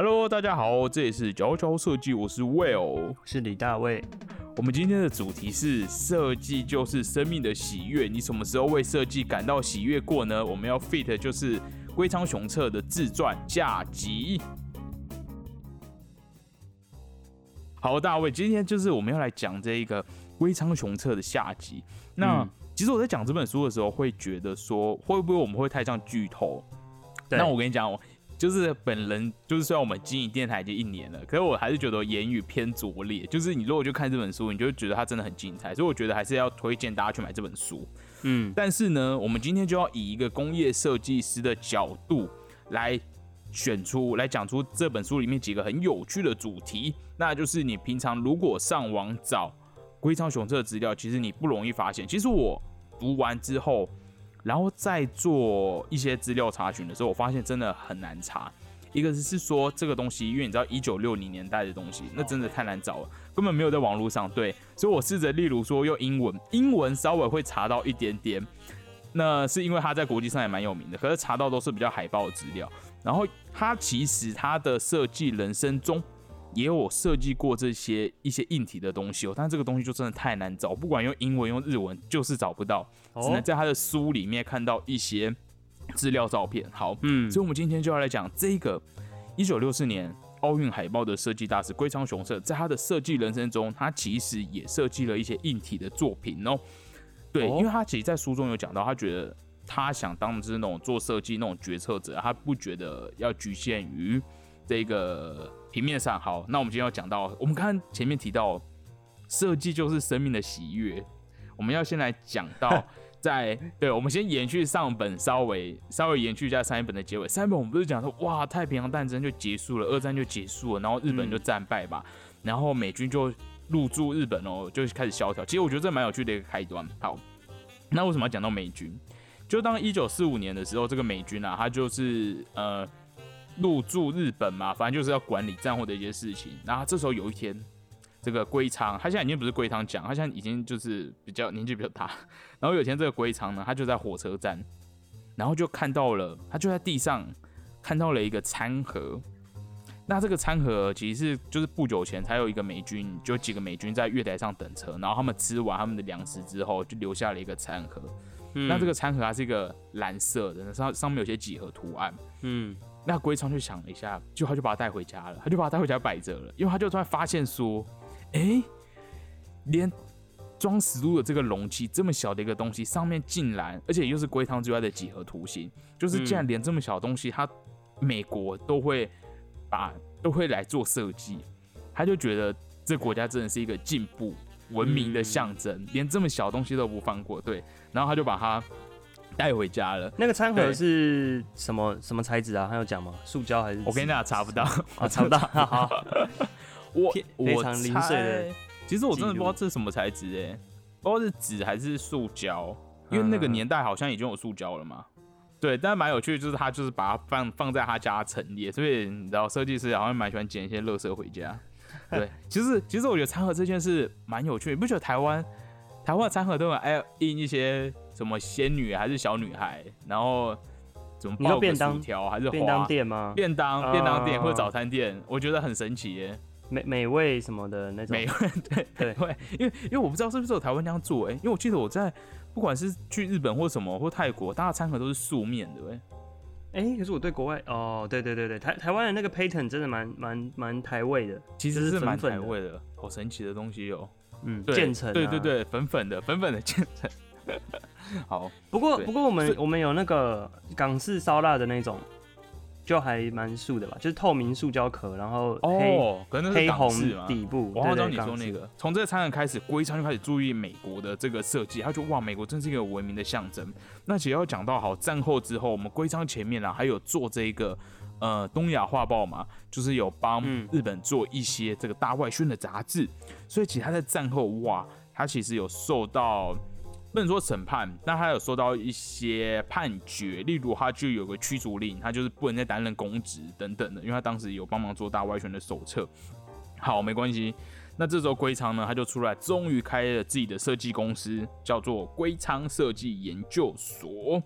Hello，大家好，这里是佼佼设计，我是 Will，是李大卫。我们今天的主题是设计就是生命的喜悦，你什么时候为设计感到喜悦过呢？我们要 fit 就是龟仓雄策的自传下集。好，大卫，今天就是我们要来讲这一个龟仓雄策的下集。那其实我在讲这本书的时候，会觉得说会不会我们会太像剧透？那我跟你讲，就是本人就是虽然我们经营电台已经一年了，可是我还是觉得言语偏拙劣。就是你如果去看这本书，你就觉得它真的很精彩，所以我觉得还是要推荐大家去买这本书。嗯，但是呢，我们今天就要以一个工业设计师的角度来选出来讲出这本书里面几个很有趣的主题，那就是你平常如果上网找龟仓雄策的资料，其实你不容易发现。其实我读完之后。然后再做一些资料查询的时候，我发现真的很难查。一个是说这个东西，因为你知道一九六零年代的东西，那真的太难找了，根本没有在网络上。对，所以我试着例如说用英文，英文稍微会查到一点点。那是因为他在国际上也蛮有名的，可是查到都是比较海报的资料。然后他其实他的设计人生中。也有设计过这些一些硬体的东西哦，但这个东西就真的太难找，不管用英文用日文就是找不到，只能在他的书里面看到一些资料照片。好，嗯，所以我们今天就要来讲这个一九六四年奥运海报的设计大师龟仓雄策，在他的设计人生中，他其实也设计了一些硬体的作品哦。对，因为他其实，在书中有讲到，他觉得他想当是那种做设计那种决策者，他不觉得要局限于这个。平面上好，那我们今天要讲到，我们刚刚前面提到，设计就是生命的喜悦。我们要先来讲到，在对，我们先延续上本，稍微稍微延续一下上一本的结尾。上一本我们不是讲说，哇，太平洋战争就结束了，二战就结束了，然后日本就战败吧，然后美军就入驻日本哦，就开始萧条。其实我觉得这蛮有趣的一个开端。好，那为什么要讲到美军？就当一九四五年的时候，这个美军啊，他就是呃。入驻日本嘛，反正就是要管理战后的一些事情。然后这时候有一天，这个龟仓，他现在已经不是龟仓讲，他现在已经就是比较年纪比较大。然后有一天这个龟仓呢，他就在火车站，然后就看到了，他就在地上看到了一个餐盒。那这个餐盒其实是就是不久前才有一个美军，就几个美军在月台上等车，然后他们吃完他们的粮食之后，就留下了一个餐盒。那这个餐盒它是一个蓝色的，上上面有些几何图案。嗯。那龟仓就想了一下，就他就把它带回家了，他就把它带回家摆着了，因为他就突然发现说，哎，连装食物的这个容器这么小的一个东西，上面竟然，而且又是龟汤之外的几何图形，就是竟然连这么小的东西，他美国都会把都会来做设计，他就觉得这国家真的是一个进步文明的象征，连这么小东西都不放过，对，然后他就把它。带回家了。那个餐盒是什么什么材质啊？还有讲吗？塑胶还是？我跟你讲，查不到啊，查不到。好，我非常零碎的。其实我真的不知道这是什么材质哎，不知道是纸还是塑胶，因为那个年代好像已经有塑胶了嘛。对，但是蛮有趣的，就是他就是把它放放在他家陈列，所以你知道设计师好像蛮喜欢捡一些垃圾回家。对，其实其实我觉得餐盒这件事蛮有趣，你不觉得台湾台湾的餐盒都有哎印一些？什么仙女还是小女孩？然后怎么包个薯条还是便当店吗？便当便当店或者早餐店，我觉得很神奇耶，美美味什么的那种。美味 对对对，因为因为我不知道是不是有台湾这样做哎，因为我记得我在不管是去日本或什么或泰国，大家餐盒都是素面的哎。哎，可是我对国外哦，对对对对，台台湾的那个 pattern 真的蛮蛮蛮台味的，其实是蛮台味的，好神奇的东西哦。嗯，渐层，对对对，粉粉的粉粉的建成。好，不过不过我们我们有那个港式烧腊的那种，就还蛮素的吧，就是透明塑胶壳，然后哦，可能黑红底部。我知道你说那个，从这个餐盒开始，龟仓就开始注意美国的这个设计，他就哇，美国真是一个文明的象征。那其实要讲到好战后之后，我们龟仓前面啊，还有做这一个呃东亚画报嘛，就是有帮日本做一些这个大外宣的杂志，所以其实他在战后哇，他其实有受到。不能说审判，但他有受到一些判决，例如他就有个驱逐令，他就是不能再担任公职等等的，因为他当时有帮忙做大外宣的手册。好，没关系。那这时候龟仓呢，他就出来，终于开了自己的设计公司，叫做龟仓设计研究所。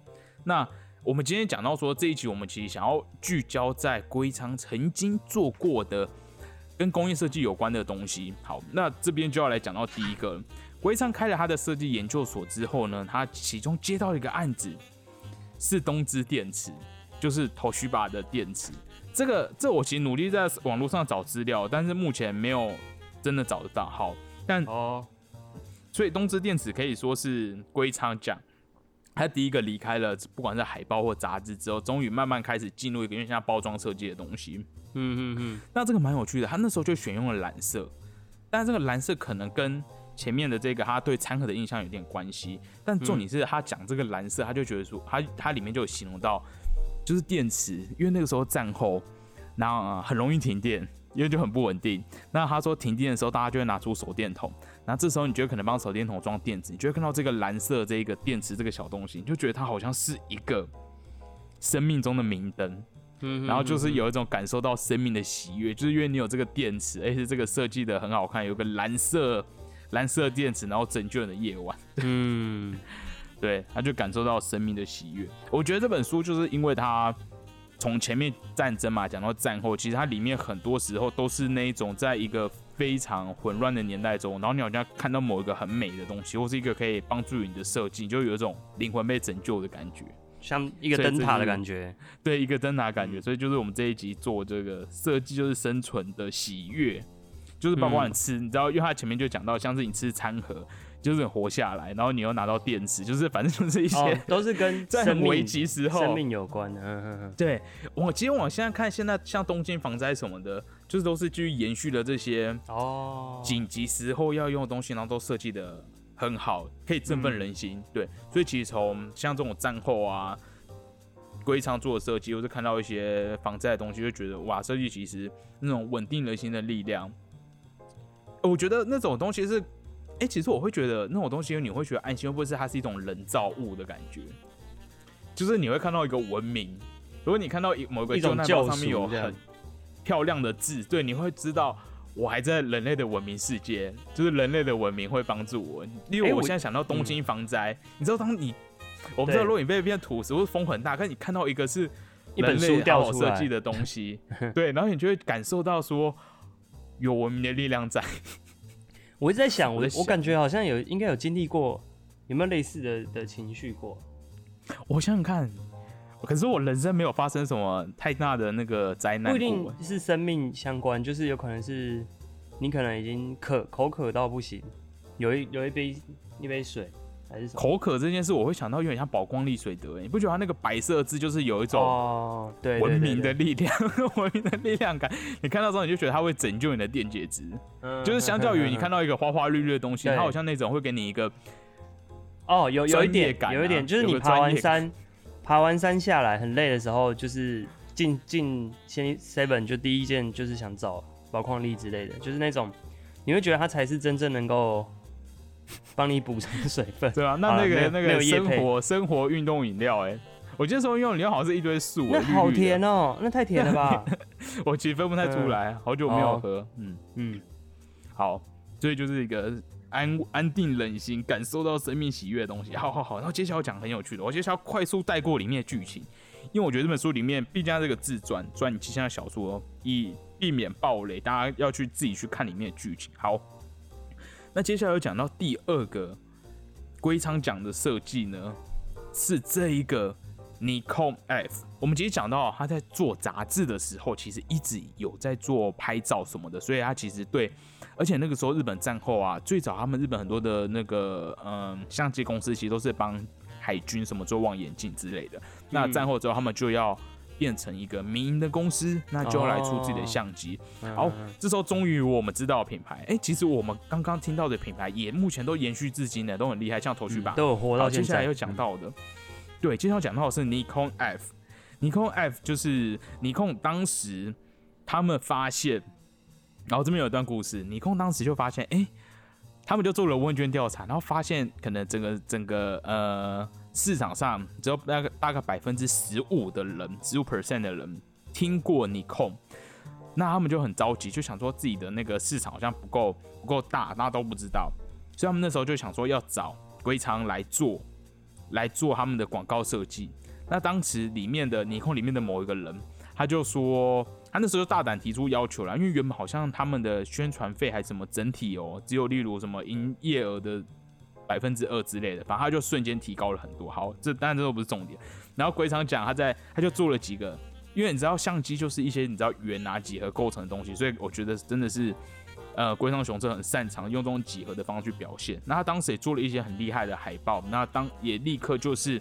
那我们今天讲到说这一集，我们其实想要聚焦在龟仓曾经做过的跟工业设计有关的东西。好，那这边就要来讲到第一个，龟仓开了他的设计研究所之后呢，他其中接到一个案子是东芝电池，就是头须把的电池。这个这我其实努力在网络上找资料，但是目前没有真的找得到。好，但哦，所以东芝电池可以说是龟仓奖。他第一个离开了，不管是海报或杂志之后，终于慢慢开始进入一个有点像包装设计的东西。嗯嗯嗯，那这个蛮有趣的，他那时候就选用了蓝色，但这个蓝色可能跟前面的这个他对餐盒的印象有点关系。但重点是他讲这个蓝色，他就觉得说，他他里面就有形容到，就是电池，因为那个时候战后，然后很容易停电。因为就很不稳定。那他说停电的时候，大家就会拿出手电筒。那这时候你觉得可能帮手电筒装电池，你就会看到这个蓝色这一个电池这个小东西，你就觉得它好像是一个生命中的明灯。嗯，然后就是有一种感受到生命的喜悦，就是因为你有这个电池，而且这个设计的很好看，有个蓝色蓝色电池，然后拯救你的夜晚。嗯，对，他就感受到生命的喜悦。我觉得这本书就是因为它。从前面战争嘛讲到战后，其实它里面很多时候都是那一种在一个非常混乱的年代中，然后你好像看到某一个很美的东西，或是一个可以帮助你的设计，你就有一种灵魂被拯救的感觉，像一个灯塔的感觉。对，一个灯塔感觉。所以就是我们这一集做这个设计，就是生存的喜悦，就是包括你吃，你知道，因为它前面就讲到，像是你吃餐盒。就是活下来，然后你又拿到电池，就是反正就是一些都是跟 在很危急时候生命有关的。对，我其实我现在看现在像东京防灾什么的，就是都是继续延续了这些哦紧急时候要用的东西，然后都设计的很好，可以振奋人心。对，所以其实从像这种战后啊，归仓做的设计，或是看到一些防灾的东西，就觉得哇，设计其实那种稳定人心的力量，我觉得那种东西是。哎，其实我会觉得那种东西，你会觉得安心，会不会是它是一种人造物的感觉？就是你会看到一个文明，如果你看到某个救难包上面有很漂亮的字，对，你会知道我还在人类的文明世界，就是人类的文明会帮助我。因为我现在想到东京防灾，你知道，当你我不知道，如果你被变土石或风很大，可是你看到一个是一本书掉设计的东西，对，然后你就会感受到说有文明的力量在。我一直在想，我我感觉好像有应该有经历过，有没有类似的的情绪过？我想想看，可是我人生没有发生什么太大的那个灾难，不一定是生命相关，就是有可能是你可能已经渴口渴到不行，有一有一杯一杯水。口渴这件事，我会想到有点像宝光丽水德，你不觉得它那个白色字就是有一种哦文明的力量、文明的力量感？你看到之后，你就觉得它会拯救你的电解质，就是相较于你看到一个花花绿绿的东西，它好像那种会给你一个哦，有有一点感，有一点就是你爬完山，爬完山下来很累的时候，就是进进先 seven 就第一件就是想找宝矿力之类的，就是那种你会觉得它才是真正能够。帮你补充水分，对啊，那那个那个生活生活运动饮料，哎，我记得说运动饮料好像是一堆素，那好甜哦，那太甜了吧？我其实分不太出来，好久没有喝，嗯。嗯，好，所以就是一个安安定人心、感受到生命喜悦的东西。好好好，然后接下来讲很有趣的，我接下来快速带过里面的剧情，因为我觉得这本书里面毕竟这个自传传记像小说，以避免暴雷，大家要去自己去看里面的剧情。好。那接下来有讲到第二个龟仓奖的设计呢，是这一个 Nikon F。我们其实讲到他在做杂志的时候，其实一直有在做拍照什么的，所以他其实对，而且那个时候日本战后啊，最早他们日本很多的那个嗯相机公司其实都是帮海军什么做望远镜之类的。那战后之后，他们就要。变成一个民营的公司，那就要来出自己的相机。好，这时候终于我们知道品牌。哎，其实我们刚刚听到的品牌也目前都延续至今的，都很厉害，像头绪吧，都有活到接下来又讲到的，对，接下来讲到的是 Nikon F。Nikon F 就是 Nikon 当时他们发现，然后这边有一段故事，Nikon 当时就发现，哎，他们就做了问卷调查，然后发现可能整个整个呃。市场上只有大概大概百分之十五的人，十五 percent 的人听过 Nikon，那他们就很着急，就想说自己的那个市场好像不够不够大，大家都不知道，所以他们那时候就想说要找龟仓来做来做他们的广告设计。那当时里面的尼控里面的某一个人，他就说，他那时候大胆提出要求了，因为原本好像他们的宣传费还什么整体哦，只有例如什么营业额的百分之二之类的，反正他就瞬间提高了很多。好，这当然这都不是重点。然后龟仓讲他在他就做了几个，因为你知道相机就是一些你知道圆啊几何构成的东西，所以我觉得真的是。呃，龟仓雄策很擅长用这种几何的方式去表现。那他当时也做了一些很厉害的海报，那当也立刻就是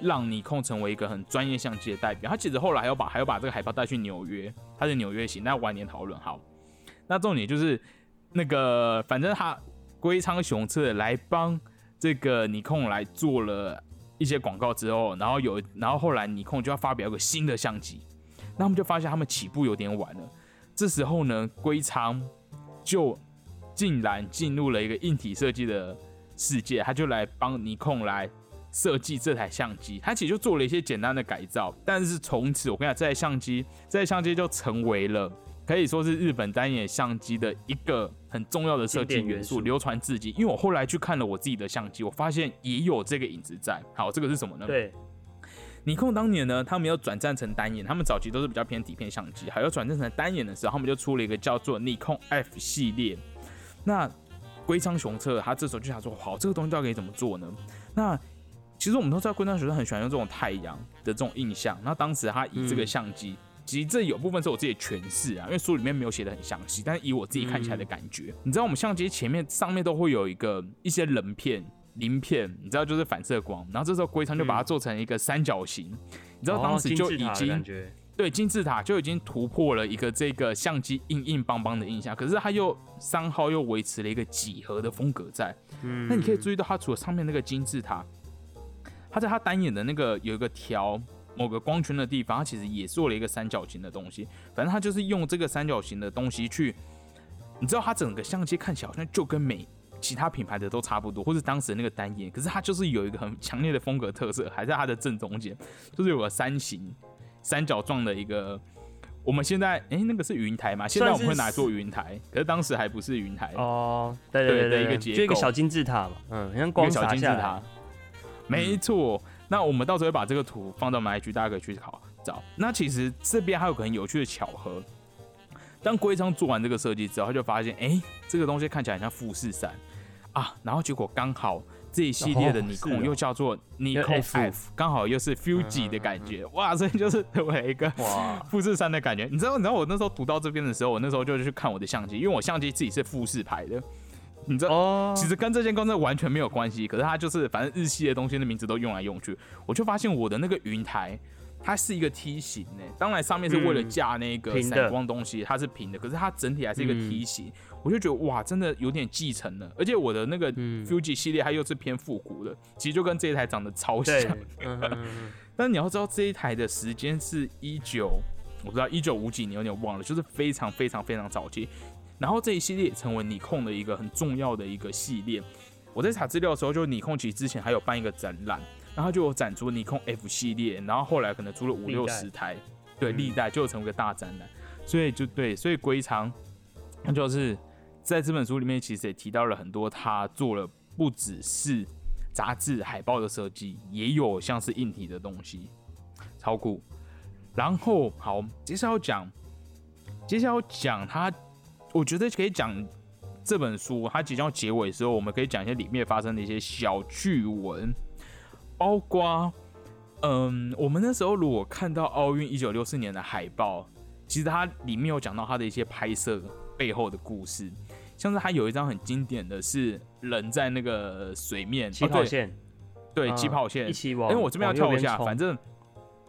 让尼控成为一个很专业相机的代表。他其实后来还要把还要把这个海报带去纽约，他是纽约行，那晚年讨论好。那重点就是那个，反正他龟仓雄策来帮这个尼控来做了一些广告之后，然后有然后后来尼控就要发表一个新的相机，那他们就发现他们起步有点晚了。这时候呢，龟仓就竟然进入了一个硬体设计的世界，他就来帮尼控来设计这台相机。它其实就做了一些简单的改造，但是从此我跟你讲，这台相机，这台相机就成为了可以说是日本单眼相机的一个很重要的设计元素，流传至今。因为我后来去看了我自己的相机，我发现也有这个影子在。好，这个是什么呢？对。尼控当年呢，他们要转战成单眼，他们早期都是比较偏底片相机，还要转战成单眼的时候，他们就出了一个叫做尼控 F 系列。那龟仓雄策他这时候就想说，好，这个东西到底可以怎么做呢？那其实我们都知道，龟山学生很喜欢用这种太阳的这种印象。那当时他以这个相机，其实这有部分是我自己的诠释啊，因为书里面没有写的很详细，但是以我自己看起来的感觉，你知道我们相机前面上面都会有一个一些棱片。鳞片，你知道就是反射光，然后这时候龟仓就把它做成一个三角形，你知道当时就已经对金字塔就已经突破了一个这个相机硬硬邦邦的印象，可是它又三号又维持了一个几何的风格在。嗯，那你可以注意到它除了上面那个金字塔，它在他单眼的那个有一个条某个光圈的地方，他其实也做了一个三角形的东西。反正他就是用这个三角形的东西去，你知道它整个相机看起来好像就跟美。其他品牌的都差不多，或是当时那个单眼，可是它就是有一个很强烈的风格特色，还在它的正中间，就是有个三形三角状的一个。我们现在哎，那个是云台嘛？现在我们会拿来做云台，可是当时还不是云台哦。对对对，一个结构，就一个小金字塔嘛，嗯，像光小金字塔。没错，那我们到时候会把这个图放到我们 IG，大家可以去考找。那其实这边还有个很有趣的巧合，当龟仓做完这个设计之后，他就发现，哎，这个东西看起来很像富士山。啊，然后结果刚好这一系列的尼控又叫做尼控 F，刚好又是 Fuji 的感觉，哇，所以就是成为一个富士山的感觉。你知道，你知道我那时候读到这边的时候，我那时候就去看我的相机，因为我相机自己是富士牌的，你知道，其实跟这间公司完全没有关系，可是它就是反正日系的东西的名字都用来用去，我就发现我的那个云台。它是一个梯形呢，当然上面是为了架那个闪光东西，它是平的，可是它整体还是一个梯形，我就觉得哇，真的有点继承了。而且我的那个 Fuji 系列它又是偏复古的，其实就跟这一台长得超像。但你要知道这一台的时间是一九，我不知道一九五几年，有点忘了，就是非常非常非常早期。然后这一系列成为尼控的一个很重要的一个系列。我在查资料的时候，就尼控其实之前还有办一个展览。然后就有展出尼控 F 系列，然后后来可能出了五六十台，对，历代就成为个大展览。所以就对，所以龟仓，那就是在这本书里面其实也提到了很多，他做了不只是杂志海报的设计，也有像是硬体的东西，超酷。然后好，接下来要讲，接下来要讲他，我觉得可以讲这本书，它即将结尾的时候，我们可以讲一些里面发生的一些小趣闻。包括，嗯，我们那时候如果看到奥运一九六四年的海报，其实它里面有讲到它的一些拍摄背后的故事，像是它有一张很经典的是人在那个水面起跑线，对起跑线，一起往，因为我这边要跳一下，反正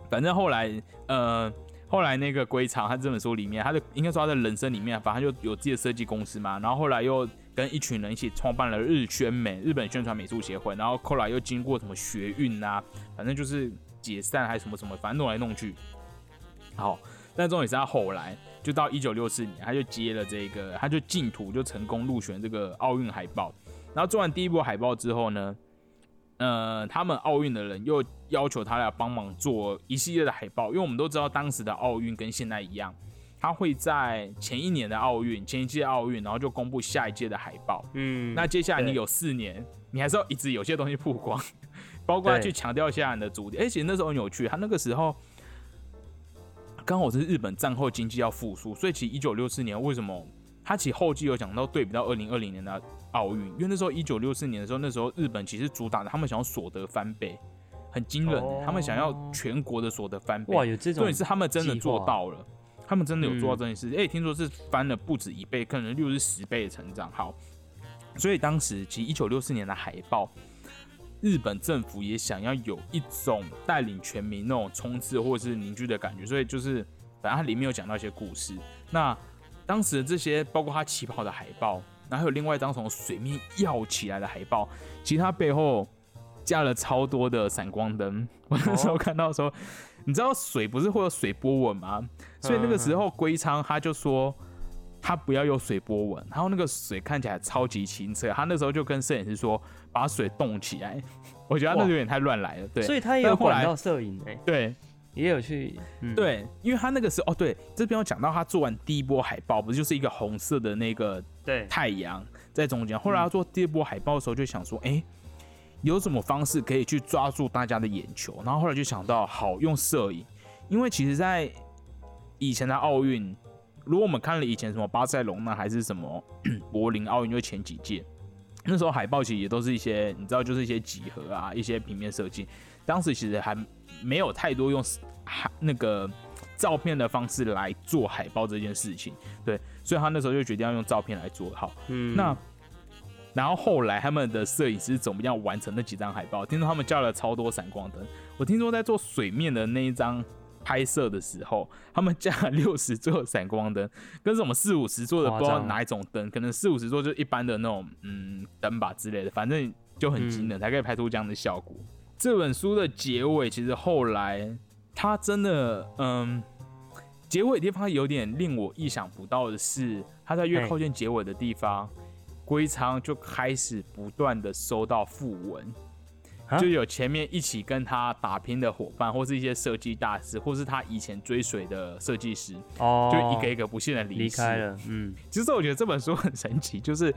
反正后来，呃，后来那个龟场，他这本书里面，他的应该说他的人生里面，反正就有自己的设计公司嘛，然后后来又。跟一群人一起创办了日宣美，日本宣传美术协会，然后后来又经过什么学运啊，反正就是解散还是什么什么，反正弄来弄去。好，但重点是他后来就到一九六四年，他就接了这个，他就竞图就成功入选这个奥运海报。然后做完第一波海报之后呢，呃，他们奥运的人又要求他来帮忙做一系列的海报，因为我们都知道当时的奥运跟现在一样。他会在前一年的奥运、前一届奥运，然后就公布下一届的海报。嗯，那接下来你有四年，你还是要一直有些东西曝光。包括他去强调一下你的主题。而且那时候很有趣，他那个时候刚好是日本战后经济要复苏，所以其实一九六四年为什么他其实后继有讲到对比到二零二零年的奥运，因为那时候一九六四年的时候，那时候日本其实主打的他们想要所得翻倍，很惊人，他们想要全国的所得翻倍。哇，有这种，对，是他们真的做到了，他们真的有做到这件事。哎，听说是翻了不止一倍，可能六是十倍的成长。好，所以当时其实一九六四年的海报。日本政府也想要有一种带领全民那种冲刺或者是凝聚的感觉，所以就是反正它里面有讲到一些故事。那当时的这些，包括他起跑的海报，然后还有另外一张从水面跃起来的海报，其实它背后加了超多的闪光灯。我那时候看到说，你知道水不是会有水波纹吗？所以那个时候龟仓他就说。他不要有水波纹，然后那个水看起来超级清澈。他那时候就跟摄影师说，把水冻起来。我觉得他那有点太乱来了，对。所以他也有管到摄影哎，对，也有去，对，因为他那个时候哦，对，这边有讲到他做完第一波海报，不是就是一个红色的那个对太阳在中间。后来他做第二波海报的时候，就想说，哎，有什么方式可以去抓住大家的眼球？然后后来就想到，好用摄影，因为其实在以前的奥运。如果我们看了以前什么巴塞隆那还是什么 柏林奥运，就前几届，那时候海报其实也都是一些你知道，就是一些几何啊，一些平面设计。当时其实还没有太多用海那个照片的方式来做海报这件事情，对，所以他那时候就决定要用照片来做好。嗯，那然后后来他们的摄影师怎么样完成那几张海报？听说他们叫了超多闪光灯。我听说在做水面的那一张。拍摄的时候，他们加了六十座闪光灯，跟什么四五十座的不知道哪一种灯，可能四五十座就一般的那种嗯灯吧之类的，反正就很惊人，才可以拍出这样的效果。这本书的结尾其实后来它真的嗯，结尾地方有点令我意想不到的是，他在越靠近结尾的地方，龟仓就开始不断的收到讣文。就有前面一起跟他打拼的伙伴，或是一些设计大师，或是他以前追随的设计师，哦，就一个一个不幸的离开了。嗯，其实我觉得这本书很神奇，就是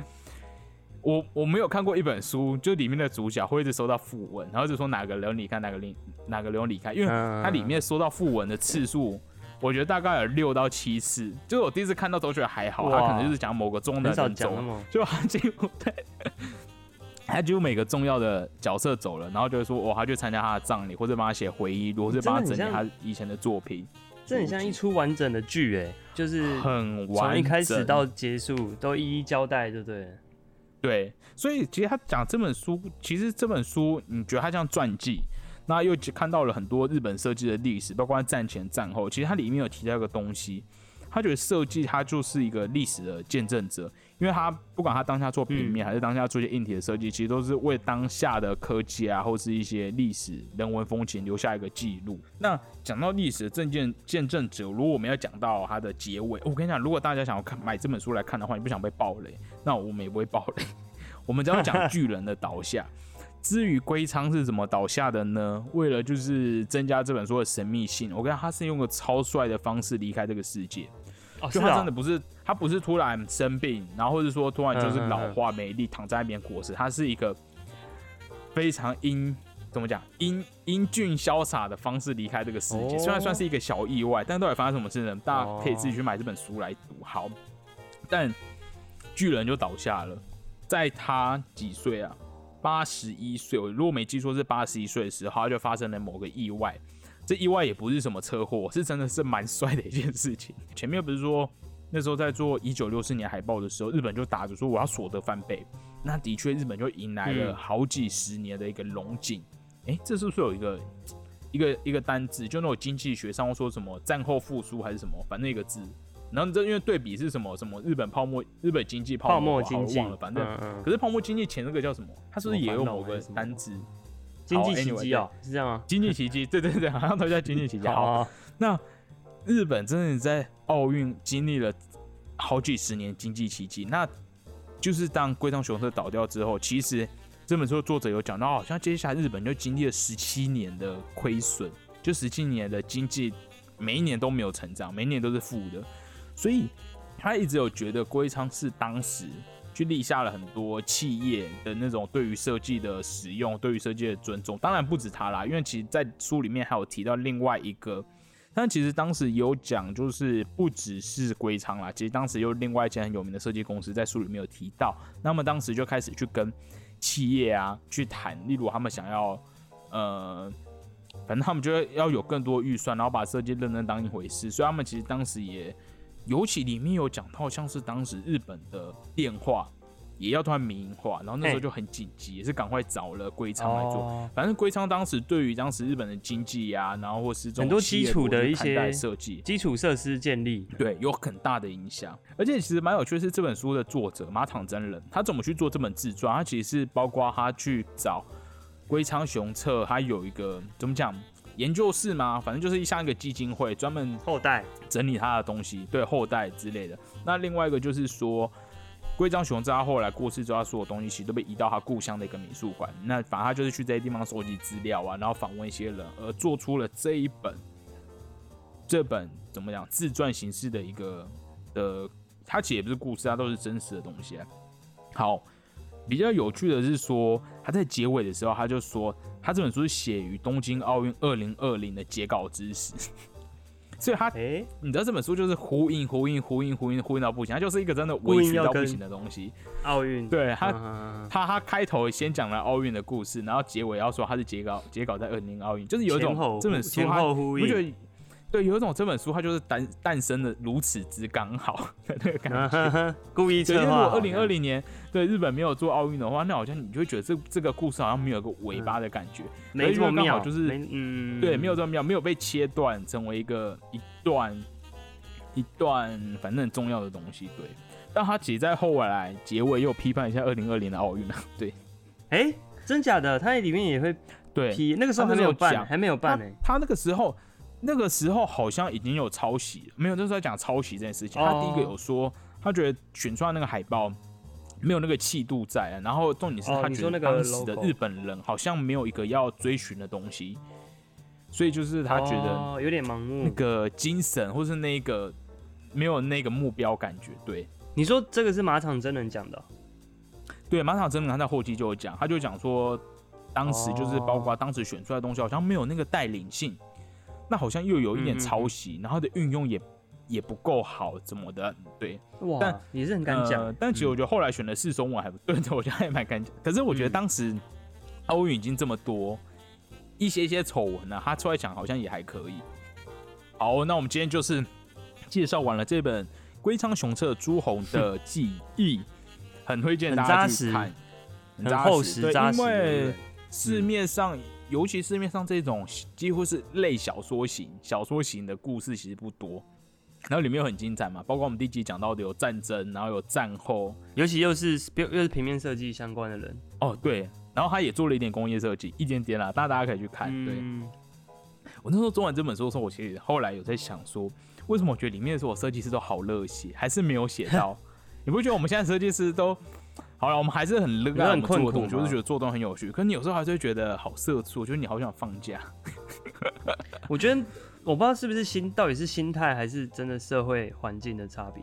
我我没有看过一本书，就里面的主角会一直收到讣文，然后就说哪个人离开，哪个离哪个人离开，因为它里面收到讣文的次数，我觉得大概有六到七次。就是我第一次看到都觉得还好，他可能就是讲某个中的人走，就他几乎对。他几乎每个重要的角色走了，然后就会说，哦，他去参加他的葬礼，或者帮他写回忆录，或者帮他整理他以前的作品。这很像一出完整的剧，哎，就是很从一开始到结束都一一交代，对不对？对，所以其实他讲这本书，其实这本书你觉得他像传记，那又看到了很多日本设计的历史，包括战前战后，其实它里面有提到一个东西。他觉得设计，它就是一个历史的见证者，因为他不管他当下做平面，还是当下做一些硬体的设计，其实都是为当下的科技啊，或是一些历史人文风情留下一个记录。那讲到历史的证件见证者，如果我们要讲到它的结尾，我跟你讲，如果大家想要看买这本书来看的话，你不想被暴雷，那我们也不会暴雷。我们只要讲巨人的倒下。至于龟仓是怎么倒下的呢？为了就是增加这本书的神秘性，我跟他是用个超帅的方式离开这个世界。就他真的不是，他不是突然生病，然后或者说突然就是老化没力躺在那边过世，他是一个非常英怎么讲英英俊潇洒的方式离开这个世界。虽然算是一个小意外，但到底发生什么事呢？大家可以自己去买这本书来读。好，但巨人就倒下了，在他几岁啊？八十一岁。我如果没记错是八十一岁的时候，他就发生了某个意外。这意外也不是什么车祸，是真的是蛮帅的一件事情。前面不是说那时候在做一九六四年海报的时候，日本就打着说我要所得翻倍，那的确日本就迎来了好几十年的一个龙井。哎，这是不是有一个一个一个单字？就那种经济学上说什么战后复苏还是什么，反正一个字。然后这因为对比是什么什么日本泡沫日本经济泡沫经济，忘了，反正可是泡沫经济前那个叫什么？它是不是也有某个单字？经济奇迹哦，是这样吗？经济奇迹，对对对，好像都叫经济奇迹。好，那日本真的在奥运经历了好几十年经济奇迹，那就是当龟仓雄车倒掉之后，其实这本书作者有讲到，好像接下来日本就经历了十七年的亏损，就十七年的经济每一年都没有成长，每一年都是负的，所以他一直有觉得龟仓是当时去立下了很多企业的那种对于设计的使用，对于设计的尊重。当然不止他啦，因为其实在书里面还有提到另外一个，但其实当时有讲，就是不只是龟仓啦，其实当时有另外一间很有名的设计公司在书里面有提到。那么当时就开始去跟企业啊去谈，例如他们想要，呃，反正他们觉得要有更多预算，然后把设计认真当一回事，所以他们其实当时也。尤其里面有讲到，像是当时日本的电话也要突然民营化，然后那时候就很紧急，也是赶快找了龟仓来做。反正龟仓当时对于当时日本的经济呀，然后或是很多基础的一些设计、基础设施建立，对，有很大的影响。而且其实蛮有趣的是，这本书的作者马场真人，他怎么去做这本自传？他其实是包括他去找龟仓雄策，他有一个怎么讲？研究室吗？反正就是像一个基金会，专门后代整理他的东西，对后代之类的。那另外一个就是说，龟章雄在他后来过世之后，他所有东西其实都被移到他故乡的一个美术馆。那反正他就是去这些地方收集资料啊，然后访问一些人，而做出了这一本这本怎么讲自传形式的一个的，他其实也不是故事，它都是真实的东西。啊好。比较有趣的是说，他在结尾的时候，他就说他这本书是写于东京奥运二零二零的截稿之时，所以他，哎，你知道这本书就是呼应、呼应、呼应、呼应、呼应到不行，它就是一个真的委屈到不行的东西。奥运，对他，他他开头先讲了奥运的故事，然后结尾要说他是截稿，截稿在二零奥运，就是有一种这本书他不觉得。对，有一种这本书它就是诞诞生的如此之刚好的那个感觉，故意策划。如果二零二零年对日本没有做奥运的话，那好像你就会觉得这这个故事好像没有一个尾巴的感觉，没这么妙，就是嗯，对，没有这么妙，没有被切断成为一个一段一段反正很重要的东西。对，但他其实在后来结尾又批判一下二零二零的奥运了。对，哎，真假的？他里面也会对批，那个时候还没有办，还没有办呢。他那个时候。那个时候好像已经有抄袭了，没有，那时候在讲抄袭这件事情。他第一个有说，他觉得选出来那个海报没有那个气度在，然后重点是他觉得当时的日本人好像没有一个要追寻的东西，所以就是他觉得有点盲目，那个精神或是那个没有那个目标感觉。对，你说这个是马场真人讲的，对，马场真人他在后期就有讲，他就讲说，当时就是包括当时选出来的东西好像没有那个带领性。那好像又有一点抄袭，然后的运用也也不够好，怎么的？对，但也是很敢讲。但其实我觉得后来选的是中文还不对，我觉得还蛮敢讲。可是我觉得当时奥运已经这么多一些一些丑闻了，他出来讲好像也还可以。好，那我们今天就是介绍完了这本龟仓雄策朱红的记忆，很推荐大家去看，很厚实扎实，因为市面上。尤其市面上这种几乎是类小说型、小说型的故事其实不多，然后里面又很精彩嘛，包括我们第一集讲到的有战争，然后有战后，尤其又是又又是平面设计相关的人哦，对，然后他也做了一点工业设计，一点点啦，大家大家可以去看。对，我那时候做完这本书的时候，我其实后来有在想说，为什么我觉得里面的所有设计师都好热血，还是没有写到？你不觉得我们现在设计师都？好了，我们还是很乐很困苦，就是觉得做东西很有趣。可是你有时候还是会觉得好社畜，我觉得你好想放假。我觉得我不知道是不是心，到底是心态还是真的社会环境的差别，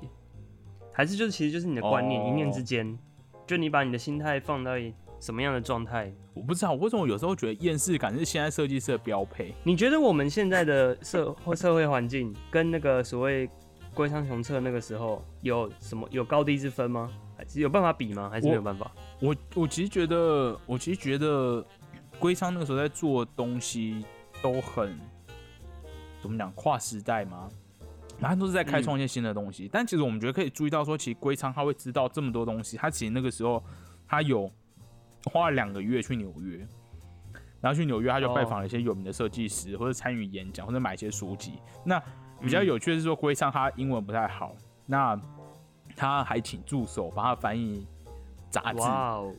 还是就是其实就是你的观念一念之间，就你把你的心态放到什么样的状态？我不知道，为什么有时候觉得厌世感是现在设计师的标配？你觉得我们现在的社或社会环境跟那个所谓龟山雄策那个时候有什么有高低之分吗？有办法比吗？还是没有办法？我我其实觉得，我其实觉得，龟仓那个时候在做东西都很怎么讲跨时代吗？然后都是在开创一些新的东西。但其实我们觉得可以注意到，说其实龟仓他会知道这么多东西。他其实那个时候他有花了两个月去纽约，然后去纽约他就拜访了一些有名的设计师，或者参与演讲，或者买一些书籍。那比较有趣的是说，龟仓他英文不太好，那。他还请助手帮他翻译杂志，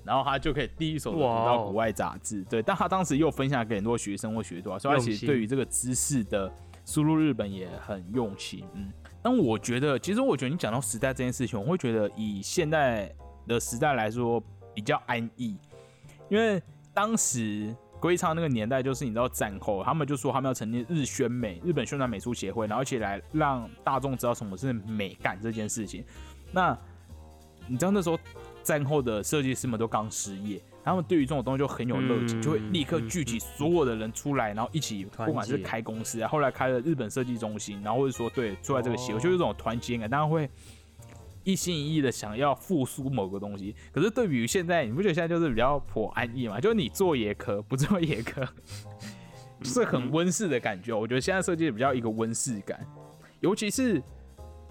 然后他就可以第一手读到国外杂志。对，但他当时又分享给很多学生或学徒，所以他其实对于这个知识的输入日本也很用心。嗯，但我觉得，其实我觉得你讲到时代这件事情，我会觉得以现在的时代来说比较安逸，因为当时龟仓那个年代就是你知道战后，他们就说他们要成立日宣美日本宣传美术协会，然后一起来让大众知道什么是美感这件事情。那你知道那时候战后的设计师们都刚失业，他们对于这种东西就很有热情，就会立刻聚集所有的人出来，然后一起，不管是开公司啊，后来开了日本设计中心，然后或者说对出来这个协会，就是这种团结感，大家会一心一意的想要复苏某个东西。可是对比于现在，你不觉得现在就是比较颇安逸嘛？就是你做也可，不做也可，是很温室的感觉。我觉得现在设计比较一个温室感，尤其是。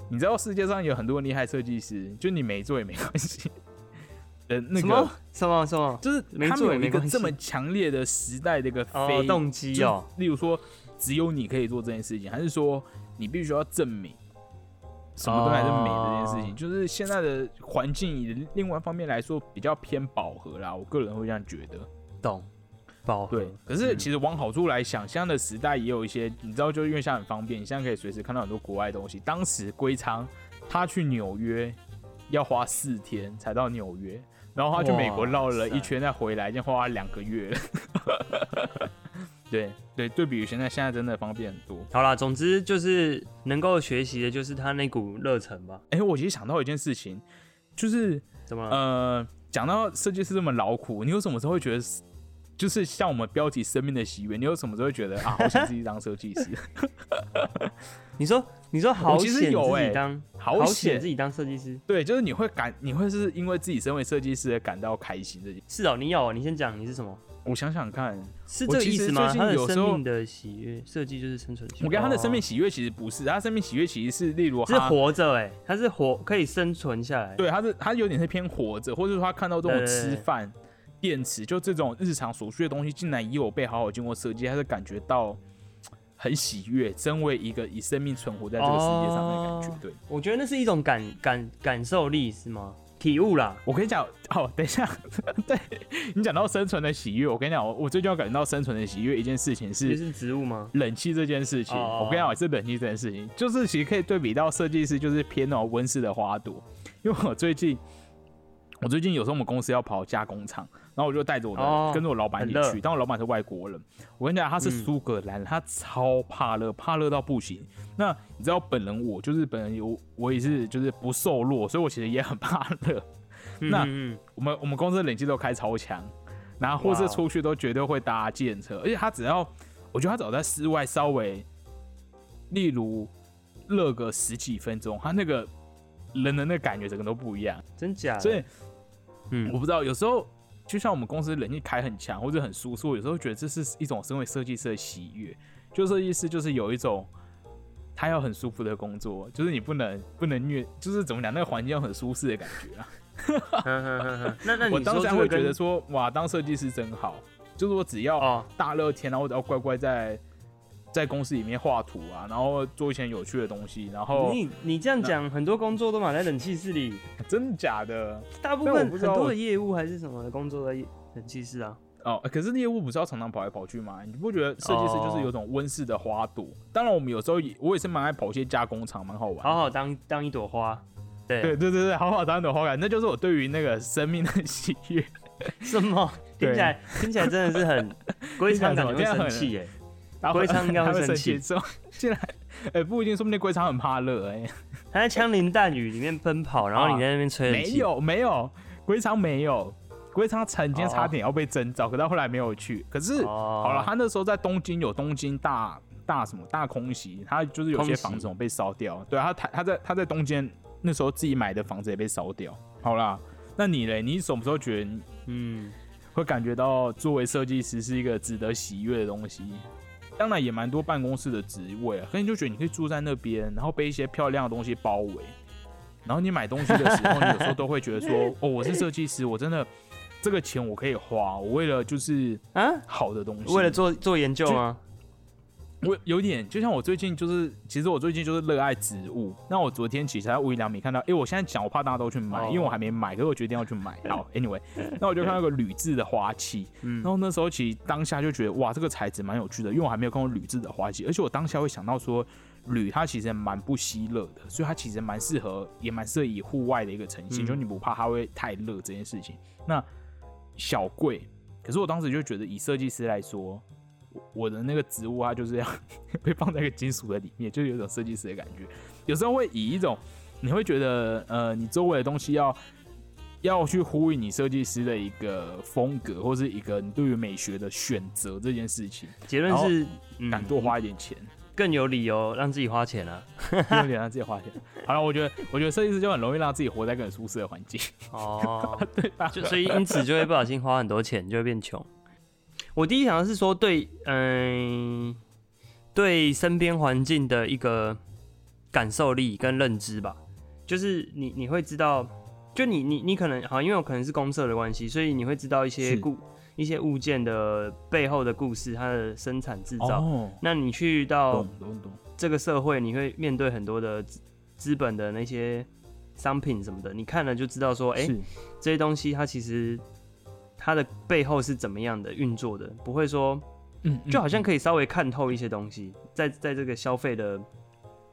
你知道世界上有很多厉害设计师，就你没做也没关系。呃，那个什么什么什么，就是他们有一个这么强烈的时代的一个非动机哦。例如说，只有你可以做这件事情，还是说你必须要证明什么都还是美这件事情？就是现在的环境，以另外一方面来说，比较偏饱和啦。我个人会这样觉得。懂。对，可是其实往好处来想，现在的时代也有一些，你知道，就因为现在很方便，你现在可以随时看到很多国外东西。当时归仓他去纽约要花四天才到纽约，然后他去美国绕了一圈再回来，已经花了两个月。对对，对比于现在，现在真的方便很多。好啦，总之就是能够学习的就是他那股热忱吧。哎，我其实想到一件事情，就是怎么呃，讲到设计师这么劳苦，你有什么时候会觉得？就是像我们标题“生命的喜悦”，你有什么时候会觉得啊，好想自己当设计师？你说，你说好险自己当，好险自己当设计师。对，就是你会感，你会是因为自己身为设计师而感到开心的。是哦，你有，你先讲，你是什么？我想想看，是这个意思吗？他的生命的喜悦，设计就是生存。我跟他的生命喜悦其实不是，他生命喜悦其实是例如是活着，哎，他是活可以生存下来。对，他是他有点是偏活着，或者说他看到这种吃饭。电池就这种日常所需的东西，竟然也有被好好经过设计，还是感觉到很喜悦，真为一个以生命存活在这个世界上的感觉。对，我觉得那是一种感感感受力，是吗？体悟啦。我跟你讲，哦，等一下，对你讲到生存的喜悦，我跟你讲，我我最近要感觉到生存的喜悦一件事情是，是植物吗？冷气这件事情，我跟你讲，是冷气这件事情，就是其实可以对比到设计师，就是偏那种温室的花朵，因为我最近。我最近有时候我们公司要跑加工厂，然后我就带着我的跟着我老板一起去。但我老板是外国人，我跟你讲，他是苏格兰，他超怕热，怕热到不行。那你知道本人我就是本人有我也是就是不瘦弱，所以我其实也很怕热。那我们我们公司的冷气都开超强，然后或是出去都绝对会搭电车，而且他只要我觉得他只要在室外稍微，例如热个十几分钟，他那个人的那感觉整个都不一样，真假？所以。嗯，我不知道，有时候就像我们公司冷气开很强或者很舒适，有时候觉得这是一种身为设计师的喜悦。就设计师就是有一种他要很舒服的工作，就是你不能不能虐，就是怎么讲，那个环境要很舒适的感觉啊。那 那我当下会觉得说，哇，当设计师真好，就是我只要大热天，然后我只要乖乖在。在公司里面画图啊，然后做一些有趣的东西，然后你你这样讲，很多工作都买在冷气室里，真的假的？大部分很多的业务还是什么的工作在冷气室啊。哦，可是业务不是要常常跑来跑去吗？你不觉得设计师就是有种温室的花朵？当然，我们有时候也我也是蛮爱跑一些加工厂，蛮好玩。好好当当一朵花，对对对对对，好好当一朵花感，那就是我对于那个生命的喜悦。什么？听起来听起来真的是很规常，感觉生气耶。龟仓应该会生气，说进来，哎，不一定，说不定龟仓很怕热，哎，他在枪林弹雨里面奔跑，然后你在那边吹没有，没有，龟仓没有，龟仓曾经差点要被征召，可到后来没有去。可是好了，他那时候在东京有东京大大什么大空袭，他就是有些房子被烧掉。对啊，他他他在他在东京那时候自己买的房子也被烧掉。好啦，那你嘞？你什么时候觉得嗯会感觉到作为设计师是一个值得喜悦的东西？当然也蛮多办公室的职位啊，可你就觉得你可以住在那边，然后被一些漂亮的东西包围，然后你买东西的时候，你有时候都会觉得说，哦，我是设计师，我真的这个钱我可以花，我为了就是啊好的东西，为了做做研究吗？我有点，就像我最近就是，其实我最近就是热爱植物。那我昨天其实在无印良品看到，哎，我现在讲，我怕大家都去买，因为我还没买，可是我决定要去买。好，Anyway，那我就看到个铝制的花器，然后那时候其实当下就觉得，哇，这个材质蛮有趣的，因为我还没有看过铝制的花器，而且我当下会想到说，铝它其实蛮不吸热的，所以它其实蛮适合，也蛮适合以户外的一个呈现，就你不怕它会太热这件事情。那小贵，可是我当时就觉得，以设计师来说。我的那个植物啊，就是要 被放在一个金属的里面，就有一种设计师的感觉。有时候会以一种，你会觉得，呃，你周围的东西要要去呼应你设计师的一个风格，或是一个你对于美学的选择这件事情。结论是，敢多花一点钱，更有理由让自己花钱啊，有理由让自己花钱。好了，我觉得，我觉得设计师就很容易让自己活在更舒适的环境。哦，对吧？就所以因此就会不小心花很多钱，就会变穷。我第一想的是说，对，嗯，对身边环境的一个感受力跟认知吧，就是你你会知道。就你你你可能好，因为我可能是公社的关系，所以你会知道一些故一些物件的背后的故事，它的生产制造。哦。那你去到这个社会，你会面对很多的资本的那些商品什么的，你看了就知道说，哎，这些东西它其实它的背后是怎么样的运作的，不会说，嗯，就好像可以稍微看透一些东西，在在这个消费的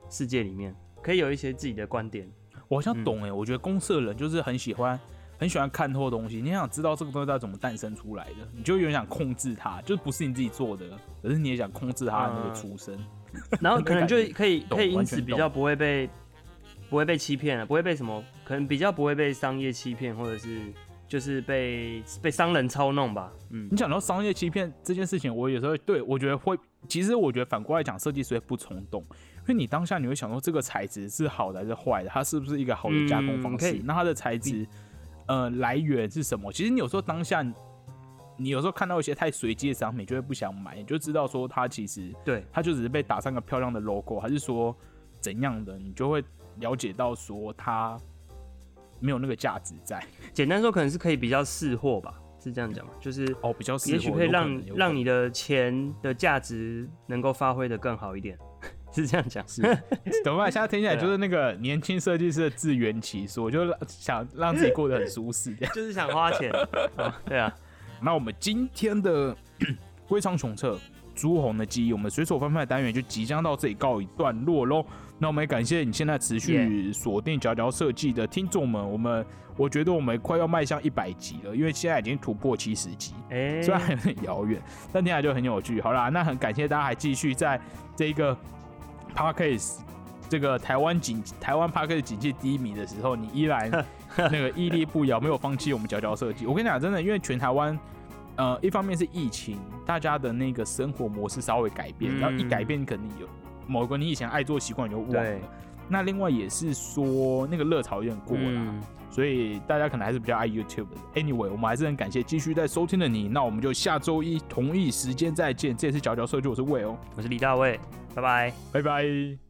世界里面，可以有一些自己的观点。我好像懂哎，我觉得公社人就是很喜欢，很喜欢看透东西。你想知道这个东西它怎么诞生出来的，你就有点想控制它，就是不是你自己做的，可是你也想控制它的那个出身。然后 可能就可以可以因此比较不会被不会被欺骗了，不会被什么，可能比较不会被商业欺骗，或者是就是被被商人操弄吧。嗯，你讲到商业欺骗这件事情，我有时候对我觉得会，其实我觉得反过来讲，设计师不冲动。因为你当下你会想说这个材质是好的还是坏的，它是不是一个好的加工方式？那它的材质，呃，来源是什么？其实你有时候当下，你有时候看到一些太随机的商品，就会不想买，你就知道说它其实对，它就只是被打上个漂亮的 logo，还是说怎样的，你就会了解到说它没有那个价值在。简单说，可能是可以比较试货吧，是这样讲吗？就是哦，比较也许可以让让你的钱的价值能够发挥的更好一点。是这样讲，是。等会现在听起来就是那个年轻设计师的自圆其说，就想让自己过得很舒适。就是想花钱。对啊。那我们今天的龟仓雄策朱红的记忆，我们随手翻翻的单元就即将到这里告一段落喽。那我们也感谢你现在持续锁定角角设计的听众们。我们我觉得我们快要迈向一百集了，因为现在已经突破七十集，虽然有点遥远，但听起来就很有趣。好啦，那很感谢大家还继续在这个。p a r k a s 这个台湾景台湾警戒第一名的时候，你依然那个屹立不摇，没有放弃我们角角设计。我跟你讲，真的，因为全台湾，呃，一方面是疫情，大家的那个生活模式稍微改变，然后一改变，肯定有某个你以前爱做习惯就忘了。那另外也是说，那个热潮有点过了，所以大家可能还是比较爱 YouTube 的。Anyway，我们还是很感谢继续在收听的你。那我们就下周一同一时间再见。这也是角角设计，我是魏哦，我是李大卫。拜拜，拜拜。